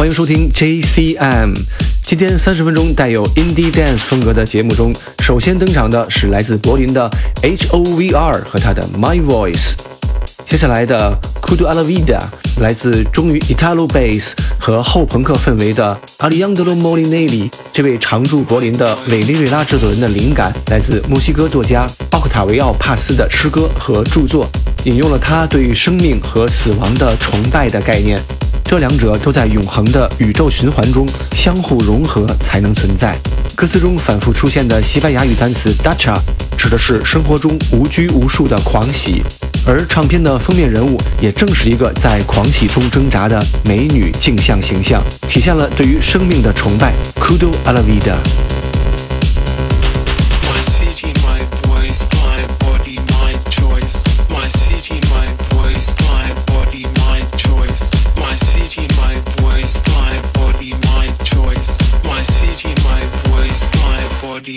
欢迎收听 JCM。今天三十分钟带有 Indie Dance 风格的节目中，首先登场的是来自柏林的 HOVR 和他的 My Voice。接下来的 Kudo Alavida 来自忠于 Italo Bass 和后朋克氛围的 Alejandro Molinelli。这位常驻柏林的委内瑞拉制作人的灵感来自墨西哥作家奥克塔维奥·帕斯的诗歌和著作，引用了他对于生命和死亡的崇拜的概念。这两者都在永恒的宇宙循环中相互融合才能存在。歌词中反复出现的西班牙语单词 “dacha” 指的是生活中无拘无束的狂喜，而唱片的封面人物也正是一个在狂喜中挣扎的美女镜像形象，体现了对于生命的崇拜。Kudo ala vida。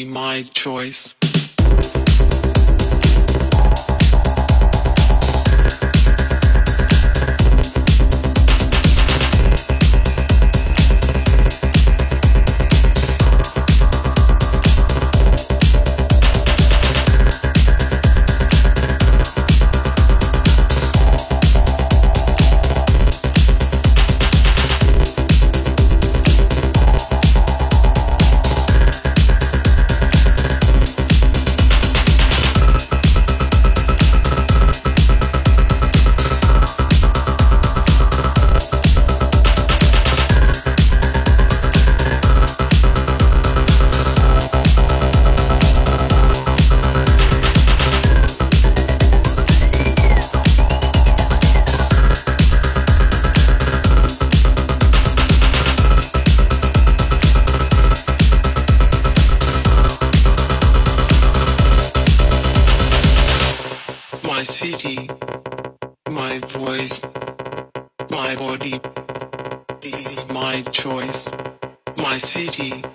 My choice. ICT.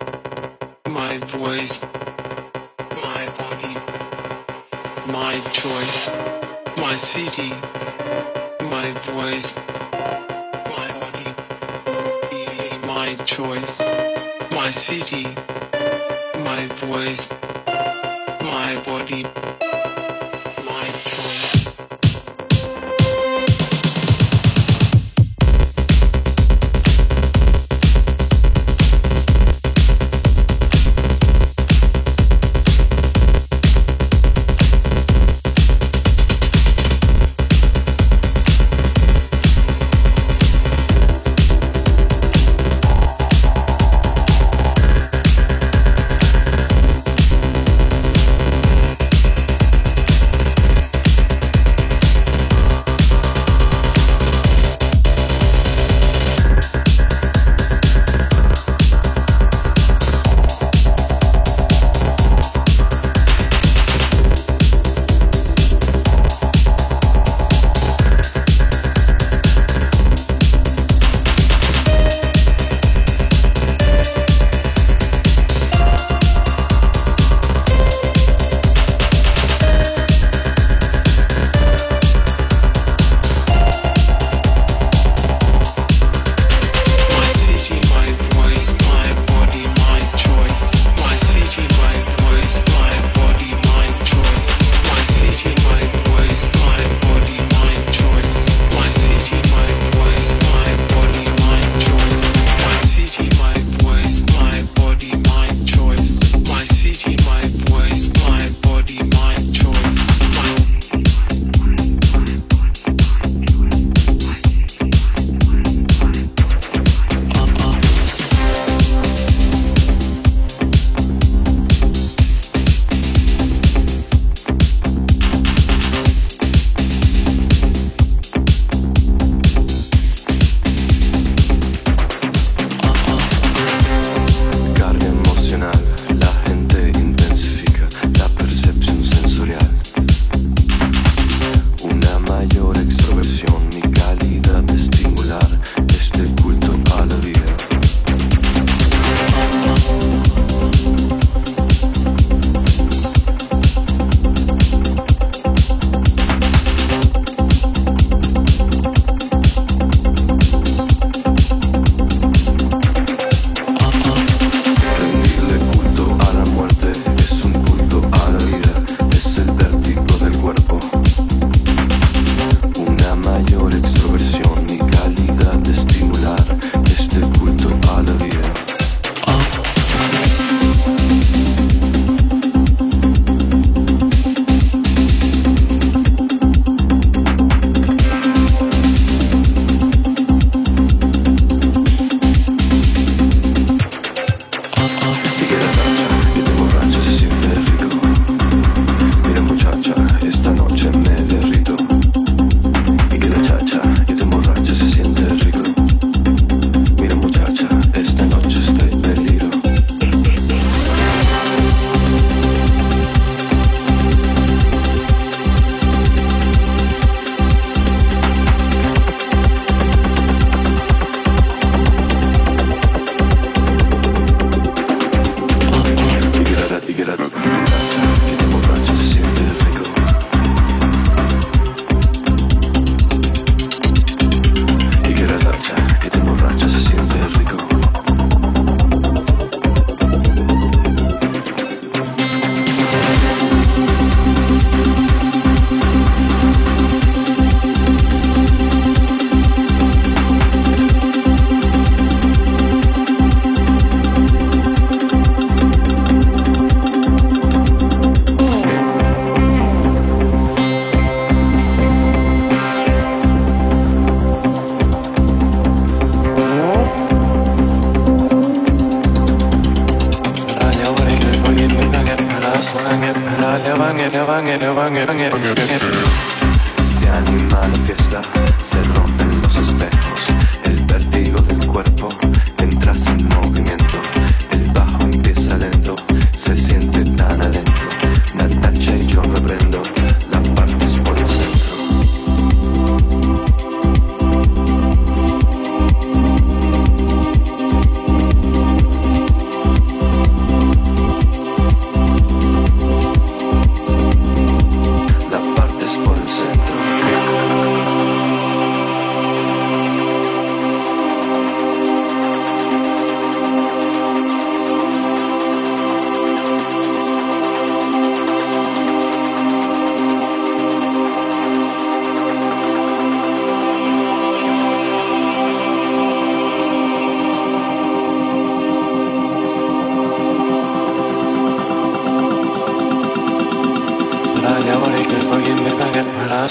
അങ്ങനെ അങ്ങനെ അങ്ങനെ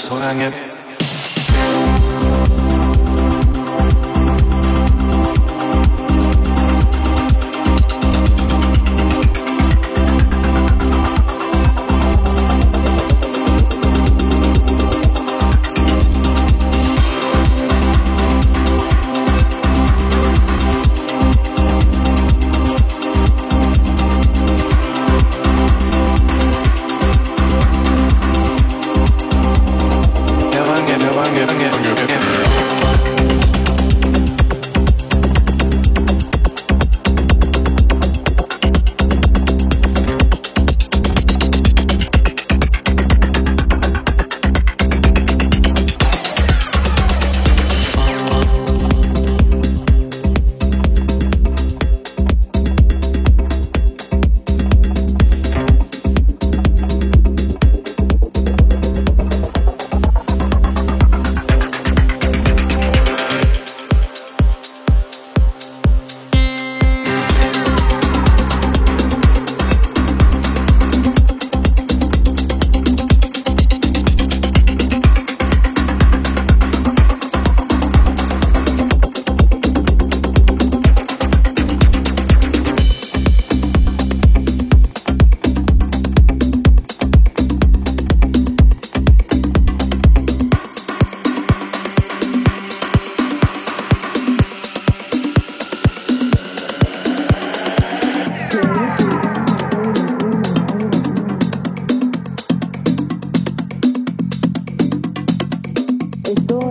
소양의 Esto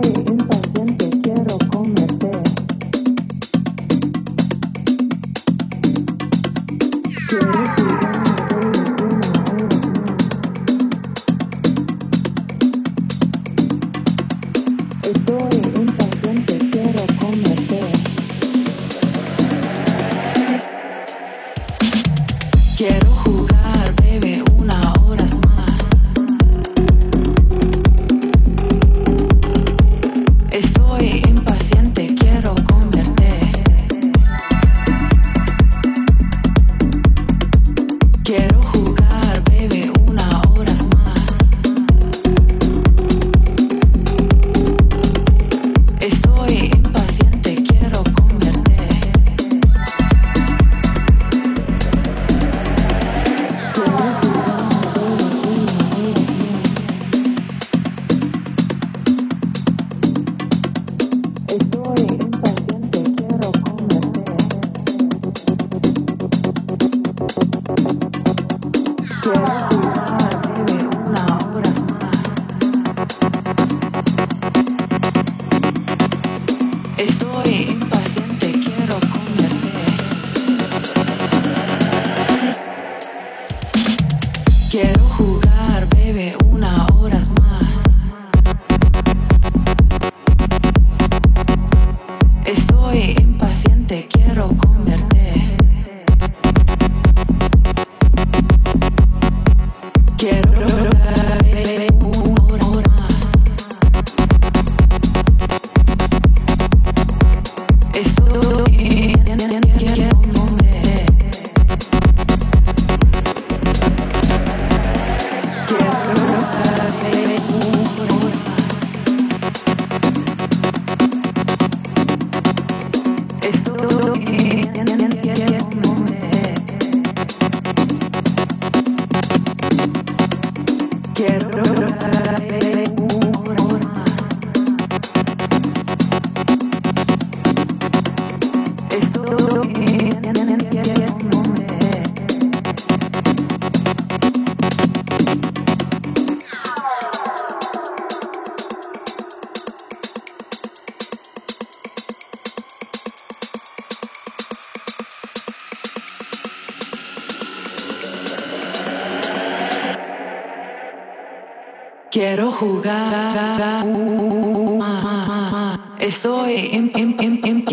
Estoy en, en, en, en,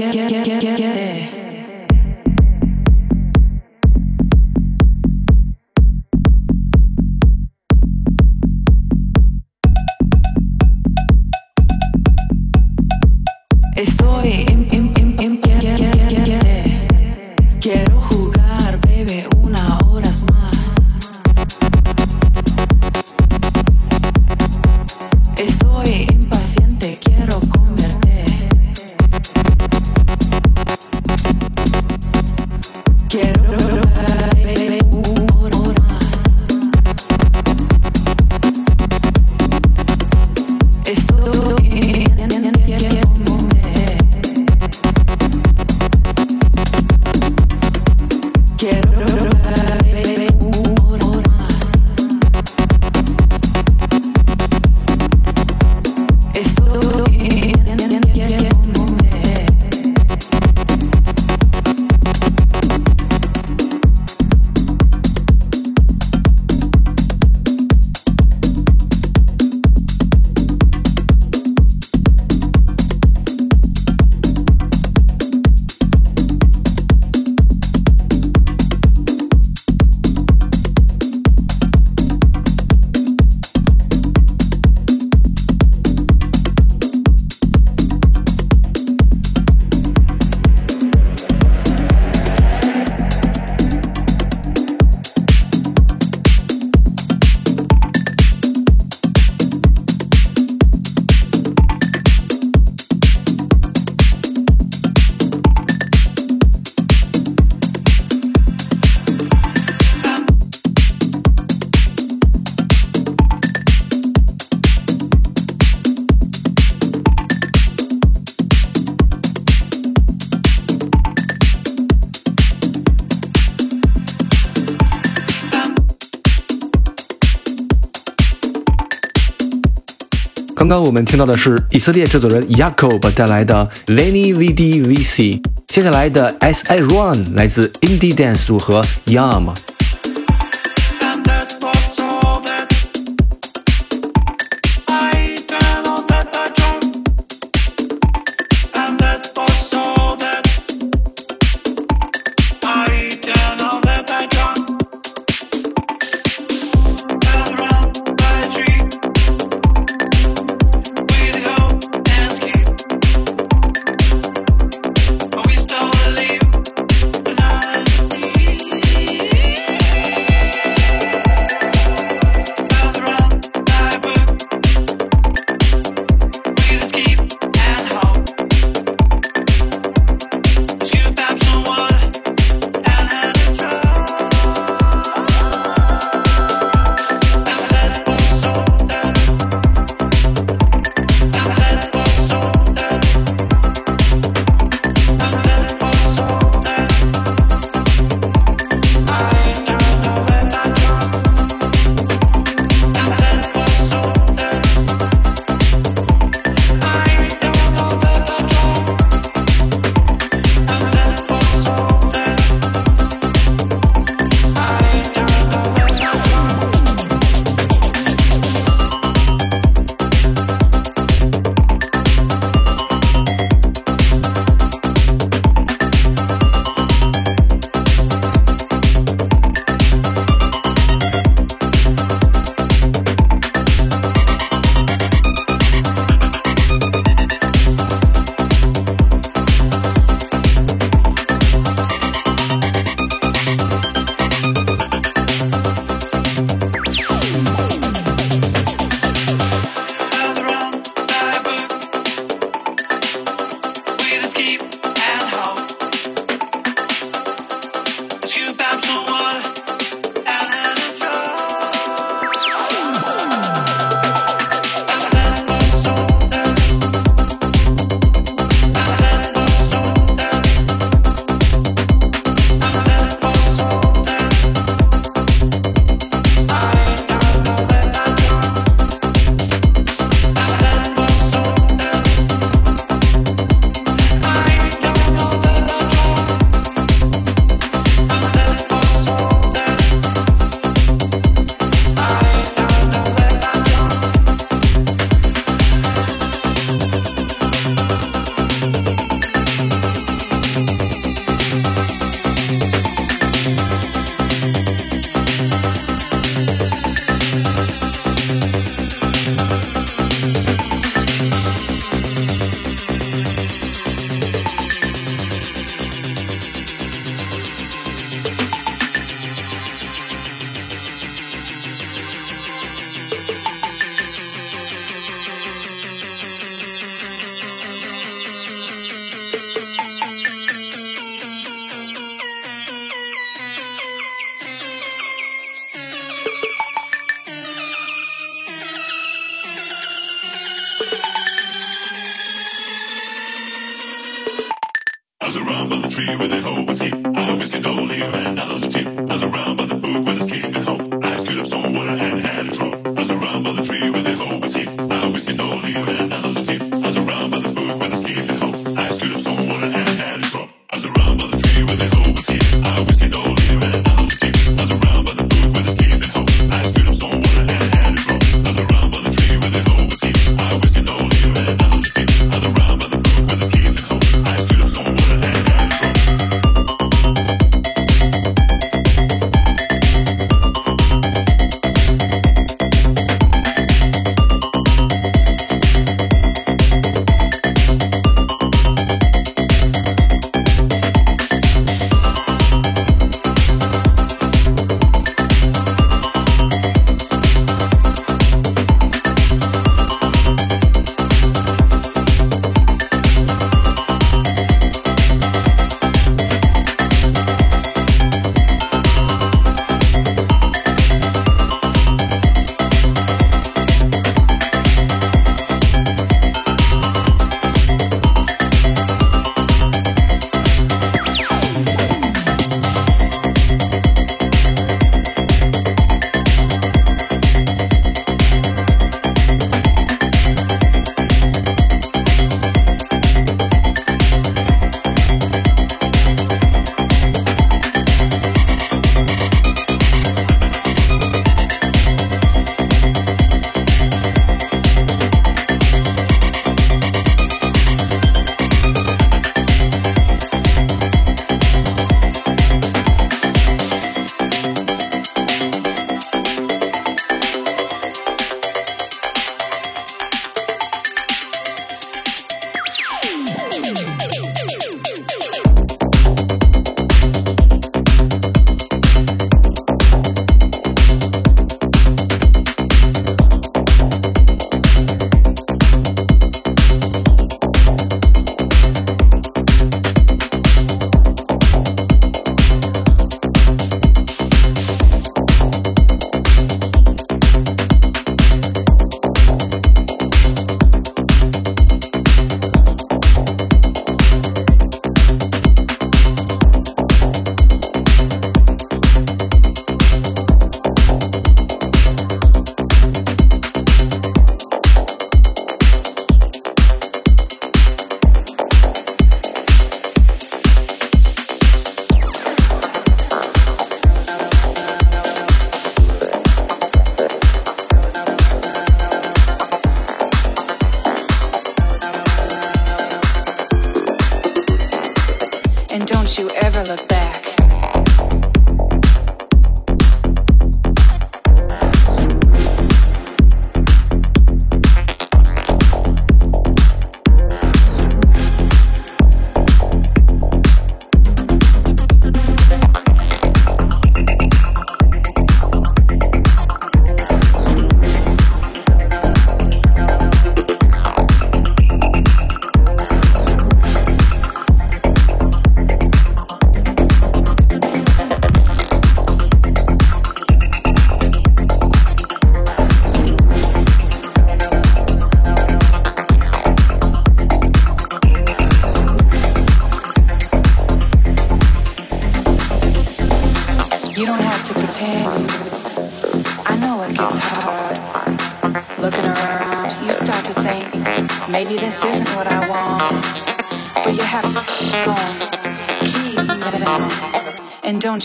Estoy en, en, 刚刚我们听到的是以色列制作人 Yacob 带来的 Lenny VDVC，接下来的 S.I. Run 来自 Indie Dance 组合 Yum。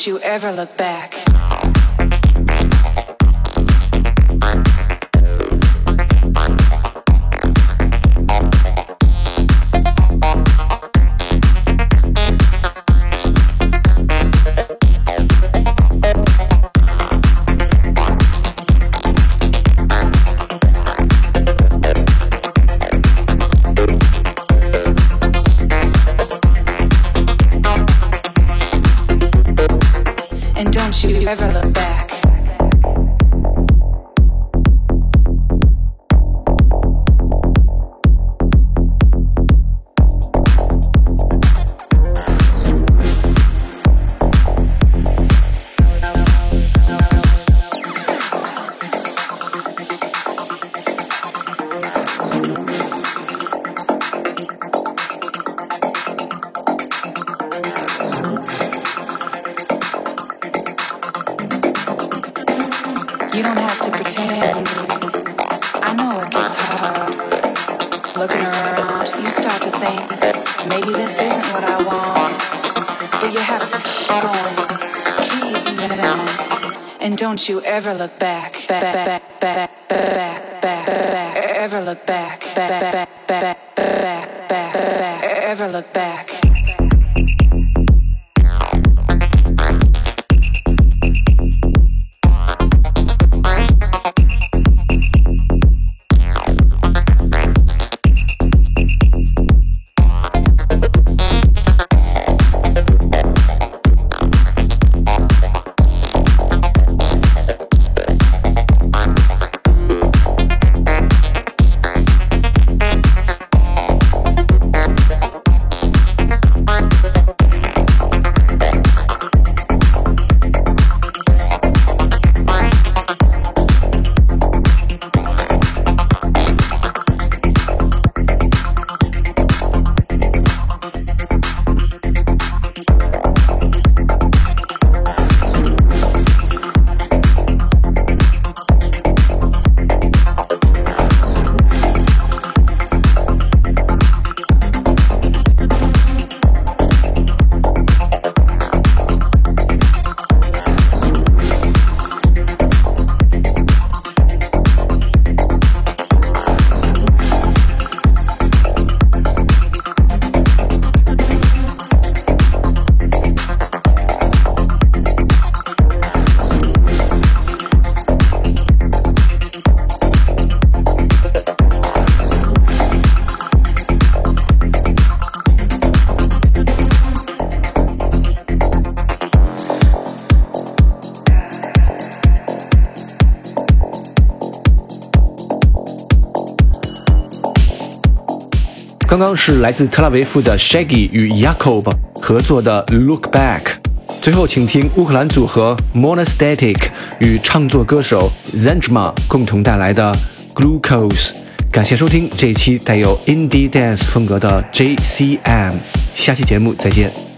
You ever look back. Never You don't have to pretend. I know it gets hard. Looking around, you start to think maybe this isn't what I want. But you have to keep going, keep going, and don't you ever look back, back, back, back, back, back, back, ever look back, back, back, back, back, back, back, ever look back. 刚刚是来自特拉维夫的 Shaggy 与 Jacob 合作的 Look Back，最后请听乌克兰组合 Monastatic 与唱作歌手 Zenjma 共同带来的 Glucose。感谢收听这一期带有 Indie Dance 风格的 JCM，下期节目再见。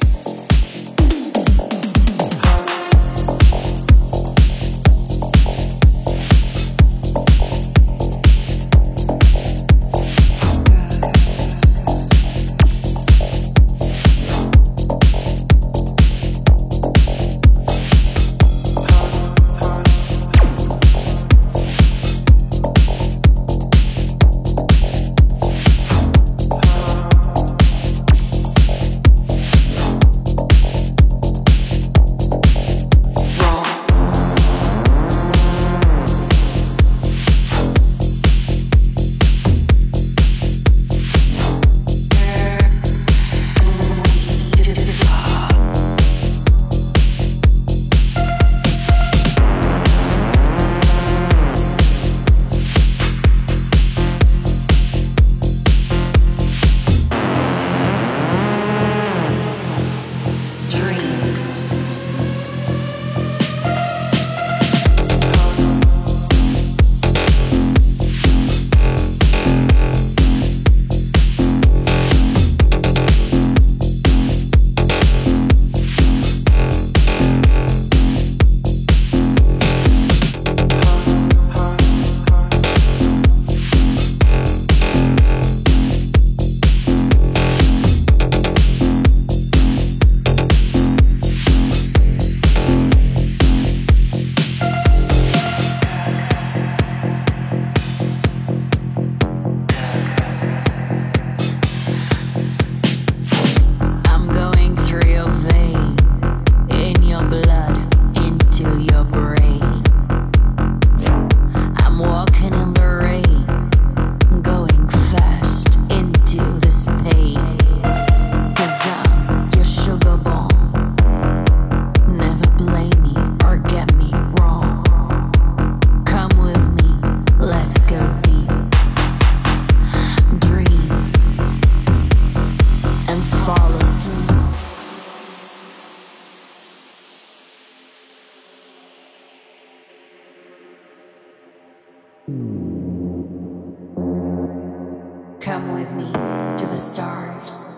Come with me to the stars.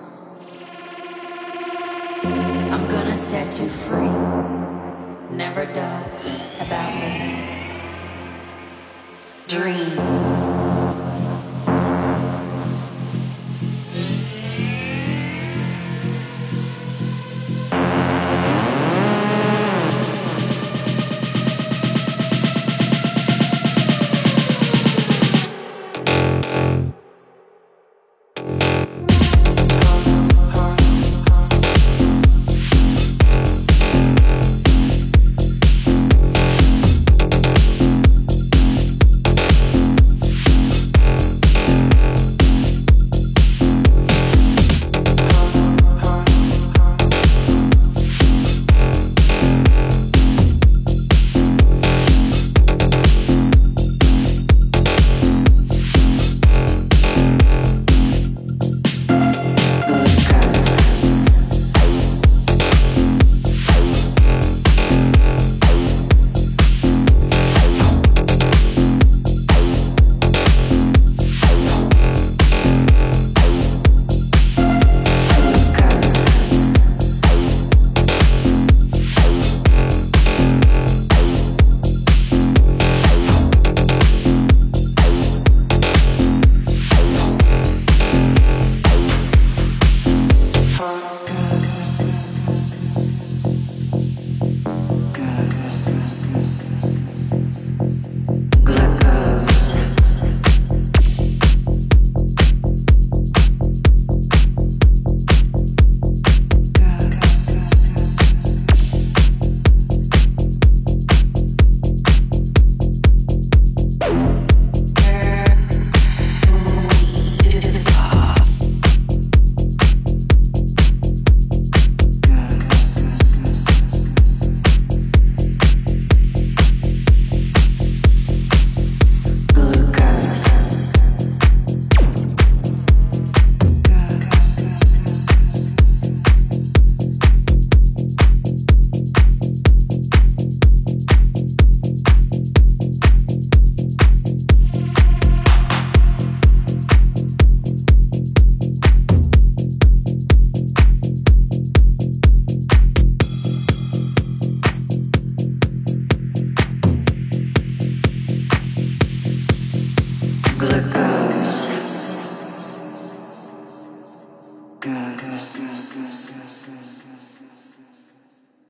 I'm gonna set you free. Never doubt about me. dream.